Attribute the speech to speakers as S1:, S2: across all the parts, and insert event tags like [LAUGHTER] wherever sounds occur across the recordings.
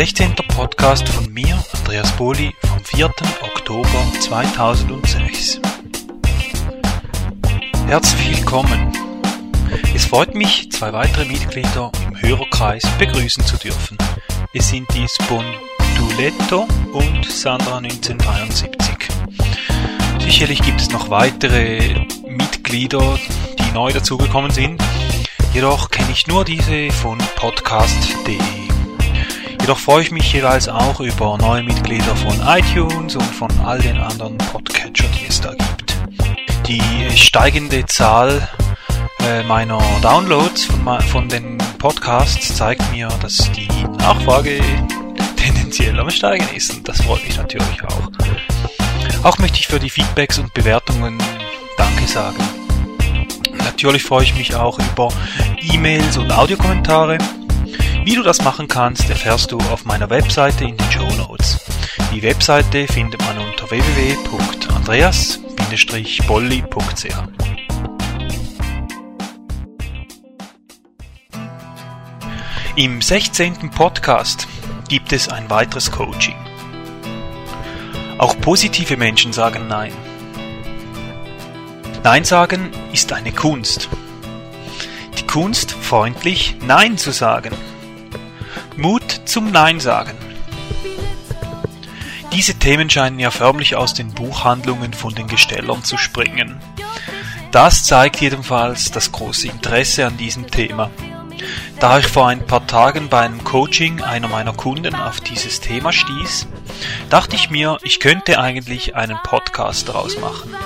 S1: 16. Podcast von mir, Andreas Boli, vom 4. Oktober 2006. Herzlich willkommen. Es freut mich, zwei weitere Mitglieder im Hörerkreis begrüßen zu dürfen. Es sind die Sponduletto und Sandra 1973. Sicherlich gibt es noch weitere Mitglieder, die neu dazugekommen sind. Jedoch kenne ich nur diese von podcast.de. Jedoch freue ich mich jeweils auch über neue Mitglieder von iTunes und von all den anderen Podcatcher, die es da gibt. Die steigende Zahl äh, meiner Downloads von, von den Podcasts zeigt mir, dass die Nachfrage [LAUGHS] tendenziell am Steigen ist und das freut mich natürlich auch. Auch möchte ich für die Feedbacks und Bewertungen Danke sagen. Natürlich freue ich mich auch über E-Mails und Audiokommentare. Wie du das machen kannst, erfährst du auf meiner Webseite in den Show Notes. Die Webseite findet man unter www.andreas-bolli.ch. Im 16. Podcast gibt es ein weiteres Coaching. Auch positive Menschen sagen Nein. Nein sagen ist eine Kunst. Die Kunst, freundlich Nein zu sagen. Mut zum Nein sagen. Diese Themen scheinen ja förmlich aus den Buchhandlungen von den Gestellern zu springen. Das zeigt jedenfalls das große Interesse an diesem Thema. Da ich vor ein paar Tagen bei einem Coaching einer meiner Kunden auf dieses Thema stieß, dachte ich mir, ich könnte eigentlich einen Podcast daraus machen.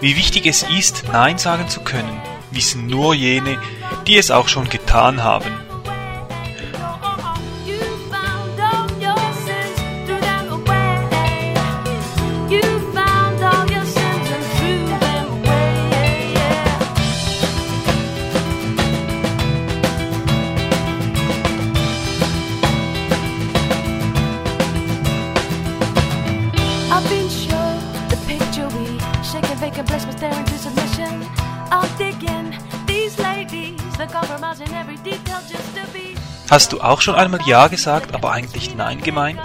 S1: Wie wichtig es ist, Nein sagen zu können, wissen nur jene, die es auch schon getan haben. Hast du auch schon einmal Ja gesagt, aber eigentlich Nein gemeint?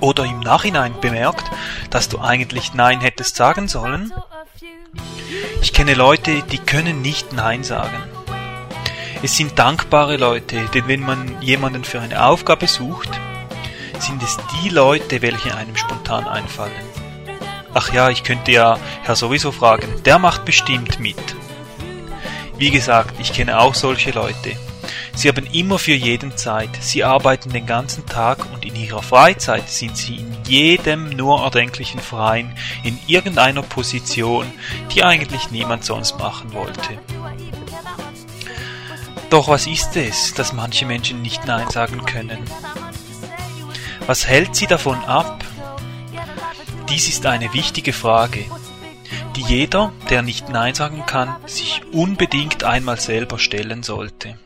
S1: Oder im Nachhinein bemerkt, dass du eigentlich Nein hättest sagen sollen? Ich kenne Leute, die können nicht Nein sagen. Es sind dankbare Leute, denn wenn man jemanden für eine Aufgabe sucht, sind es die Leute, welche einem spontan einfallen. Ach ja, ich könnte ja Herr sowieso fragen, der macht bestimmt mit. Wie gesagt, ich kenne auch solche Leute. Sie haben immer für jeden Zeit, sie arbeiten den ganzen Tag und in ihrer Freizeit sind sie in jedem nur erdenklichen Verein in irgendeiner Position, die eigentlich niemand sonst machen wollte. Doch was ist es, dass manche Menschen nicht Nein sagen können? Was hält sie davon ab? Dies ist eine wichtige Frage, die jeder, der nicht Nein sagen kann, sich unbedingt einmal selber stellen sollte.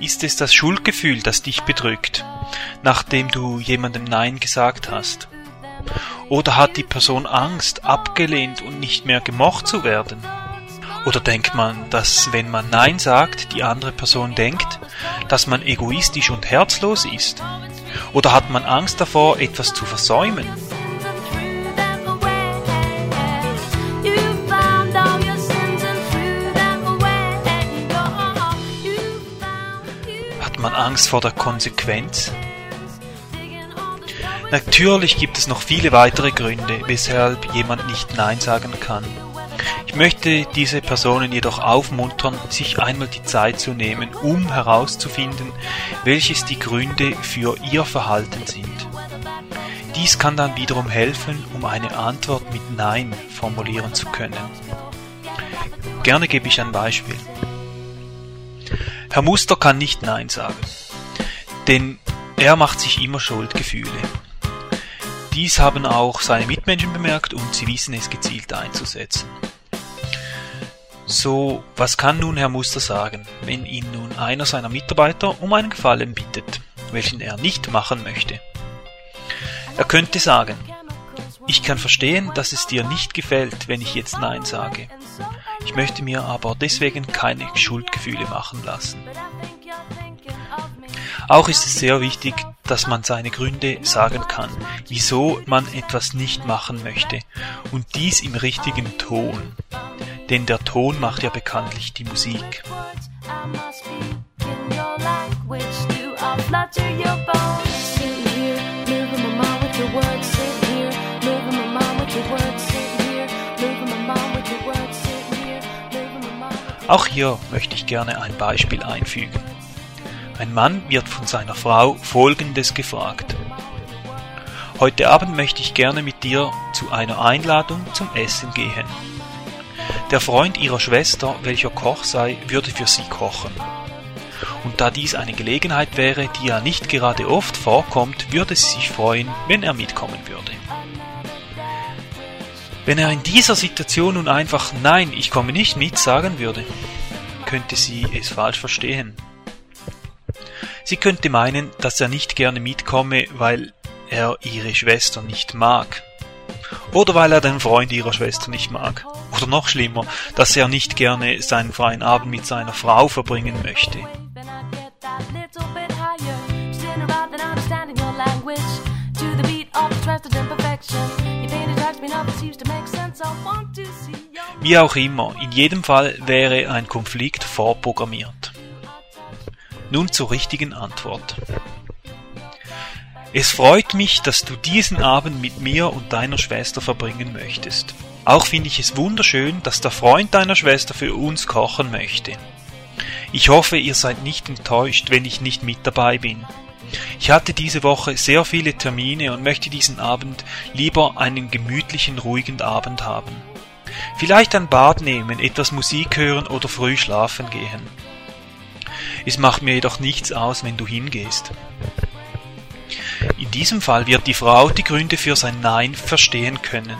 S1: Ist es das Schuldgefühl, das dich bedrückt, nachdem du jemandem Nein gesagt hast? Oder hat die Person Angst, abgelehnt und nicht mehr gemocht zu werden? Oder denkt man, dass wenn man Nein sagt, die andere Person denkt, dass man egoistisch und herzlos ist? Oder hat man Angst davor, etwas zu versäumen? man Angst vor der Konsequenz? Natürlich gibt es noch viele weitere Gründe, weshalb jemand nicht Nein sagen kann. Ich möchte diese Personen jedoch aufmuntern, sich einmal die Zeit zu nehmen, um herauszufinden, welches die Gründe für ihr Verhalten sind. Dies kann dann wiederum helfen, um eine Antwort mit Nein formulieren zu können. Gerne gebe ich ein Beispiel. Herr Muster kann nicht Nein sagen, denn er macht sich immer Schuldgefühle. Dies haben auch seine Mitmenschen bemerkt und sie wissen es gezielt einzusetzen. So, was kann nun Herr Muster sagen, wenn ihn nun einer seiner Mitarbeiter um einen Gefallen bittet, welchen er nicht machen möchte? Er könnte sagen, ich kann verstehen, dass es dir nicht gefällt, wenn ich jetzt Nein sage. Ich möchte mir aber deswegen keine Schuldgefühle machen lassen. Auch ist es sehr wichtig, dass man seine Gründe sagen kann, wieso man etwas nicht machen möchte, und dies im richtigen Ton. Denn der Ton macht ja bekanntlich die Musik. Auch hier möchte ich gerne ein Beispiel einfügen. Ein Mann wird von seiner Frau Folgendes gefragt. Heute Abend möchte ich gerne mit dir zu einer Einladung zum Essen gehen. Der Freund ihrer Schwester, welcher Koch sei, würde für sie kochen. Und da dies eine Gelegenheit wäre, die ja nicht gerade oft vorkommt, würde sie sich freuen, wenn er mitkommen würde. Wenn er in dieser Situation nun einfach Nein, ich komme nicht mit sagen würde, könnte sie es falsch verstehen. Sie könnte meinen, dass er nicht gerne mitkomme, weil er ihre Schwester nicht mag. Oder weil er den Freund ihrer Schwester nicht mag. Oder noch schlimmer, dass er nicht gerne seinen freien Abend mit seiner Frau verbringen möchte. Wie auch immer, in jedem Fall wäre ein Konflikt vorprogrammiert. Nun zur richtigen Antwort. Es freut mich, dass du diesen Abend mit mir und deiner Schwester verbringen möchtest. Auch finde ich es wunderschön, dass der Freund deiner Schwester für uns kochen möchte. Ich hoffe, ihr seid nicht enttäuscht, wenn ich nicht mit dabei bin. Ich hatte diese Woche sehr viele Termine und möchte diesen Abend lieber einen gemütlichen, ruhigen Abend haben. Vielleicht ein Bad nehmen, etwas Musik hören oder früh schlafen gehen. Es macht mir jedoch nichts aus, wenn du hingehst. In diesem Fall wird die Frau die Gründe für sein Nein verstehen können.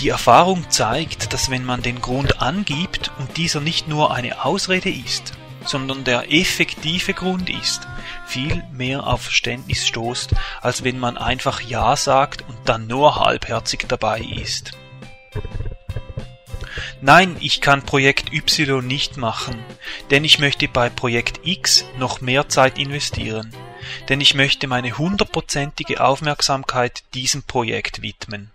S1: Die Erfahrung zeigt, dass wenn man den Grund angibt und dieser nicht nur eine Ausrede ist, sondern der effektive Grund ist, viel mehr auf Verständnis stoßt, als wenn man einfach Ja sagt und dann nur halbherzig dabei ist. Nein, ich kann Projekt Y nicht machen, denn ich möchte bei Projekt X noch mehr Zeit investieren, denn ich möchte meine hundertprozentige Aufmerksamkeit diesem Projekt widmen.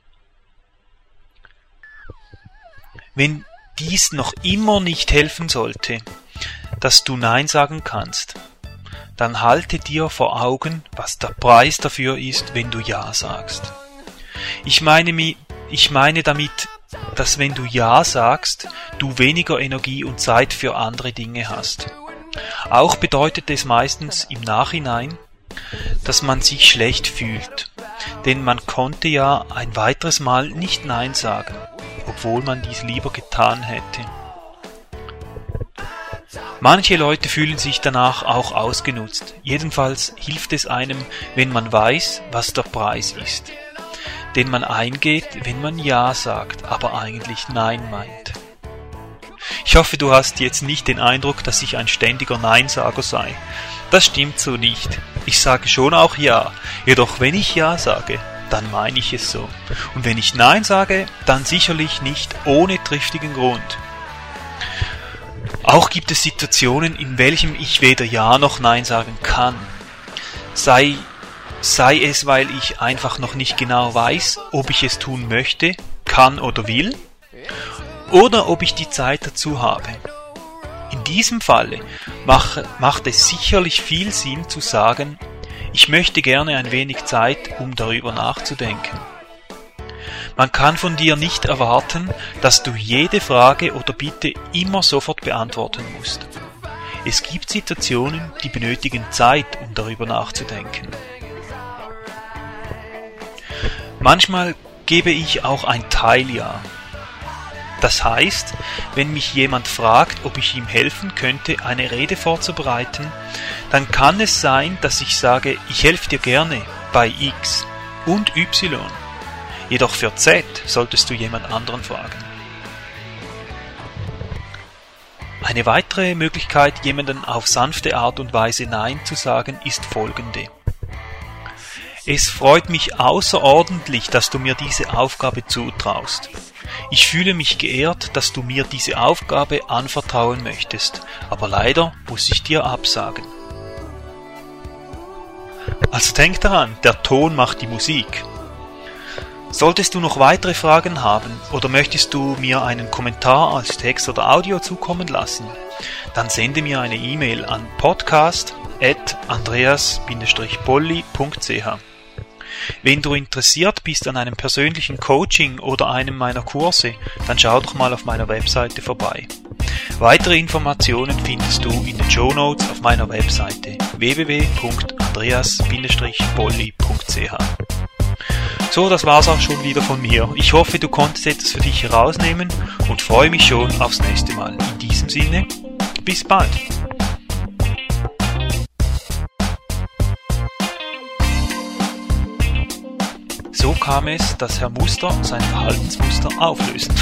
S1: Wenn dies noch immer nicht helfen sollte, dass du Nein sagen kannst, dann halte dir vor Augen, was der Preis dafür ist, wenn du Ja sagst. Ich meine, ich meine damit, dass wenn du Ja sagst, du weniger Energie und Zeit für andere Dinge hast. Auch bedeutet es meistens im Nachhinein, dass man sich schlecht fühlt, denn man konnte ja ein weiteres Mal nicht Nein sagen, obwohl man dies lieber getan hätte. Manche Leute fühlen sich danach auch ausgenutzt. Jedenfalls hilft es einem, wenn man weiß, was der Preis ist, den man eingeht, wenn man Ja sagt, aber eigentlich Nein meint. Ich hoffe, du hast jetzt nicht den Eindruck, dass ich ein ständiger Neinsager sei. Das stimmt so nicht. Ich sage schon auch Ja, jedoch wenn ich Ja sage, dann meine ich es so. Und wenn ich Nein sage, dann sicherlich nicht ohne triftigen Grund. Auch gibt es Situationen, in welchen ich weder Ja noch Nein sagen kann. Sei, sei es, weil ich einfach noch nicht genau weiß, ob ich es tun möchte, kann oder will, oder ob ich die Zeit dazu habe. In diesem Falle macht es sicherlich viel Sinn zu sagen, ich möchte gerne ein wenig Zeit, um darüber nachzudenken. Man kann von dir nicht erwarten, dass du jede Frage oder Bitte immer sofort beantworten musst. Es gibt Situationen, die benötigen Zeit, um darüber nachzudenken. Manchmal gebe ich auch ein Teiljahr. Das heißt, wenn mich jemand fragt, ob ich ihm helfen könnte, eine Rede vorzubereiten, dann kann es sein, dass ich sage, ich helfe dir gerne bei X und Y. Jedoch für Z solltest du jemand anderen fragen. Eine weitere Möglichkeit, jemanden auf sanfte Art und Weise Nein zu sagen, ist folgende. Es freut mich außerordentlich, dass du mir diese Aufgabe zutraust. Ich fühle mich geehrt, dass du mir diese Aufgabe anvertrauen möchtest, aber leider muss ich dir absagen. Also denk daran, der Ton macht die Musik. Solltest du noch weitere Fragen haben oder möchtest du mir einen Kommentar als Text oder Audio zukommen lassen, dann sende mir eine E-Mail an podcast.andreas-bolli.ch. Wenn du interessiert bist an einem persönlichen Coaching oder einem meiner Kurse, dann schau doch mal auf meiner Webseite vorbei. Weitere Informationen findest du in den Show Notes auf meiner Webseite www.andreas-bolli.ch. So, das war's auch schon wieder von mir. Ich hoffe, du konntest etwas für dich herausnehmen und freue mich schon aufs nächste Mal. In diesem Sinne, bis bald. So kam es, dass Herr Muster sein Verhaltensmuster auflösen.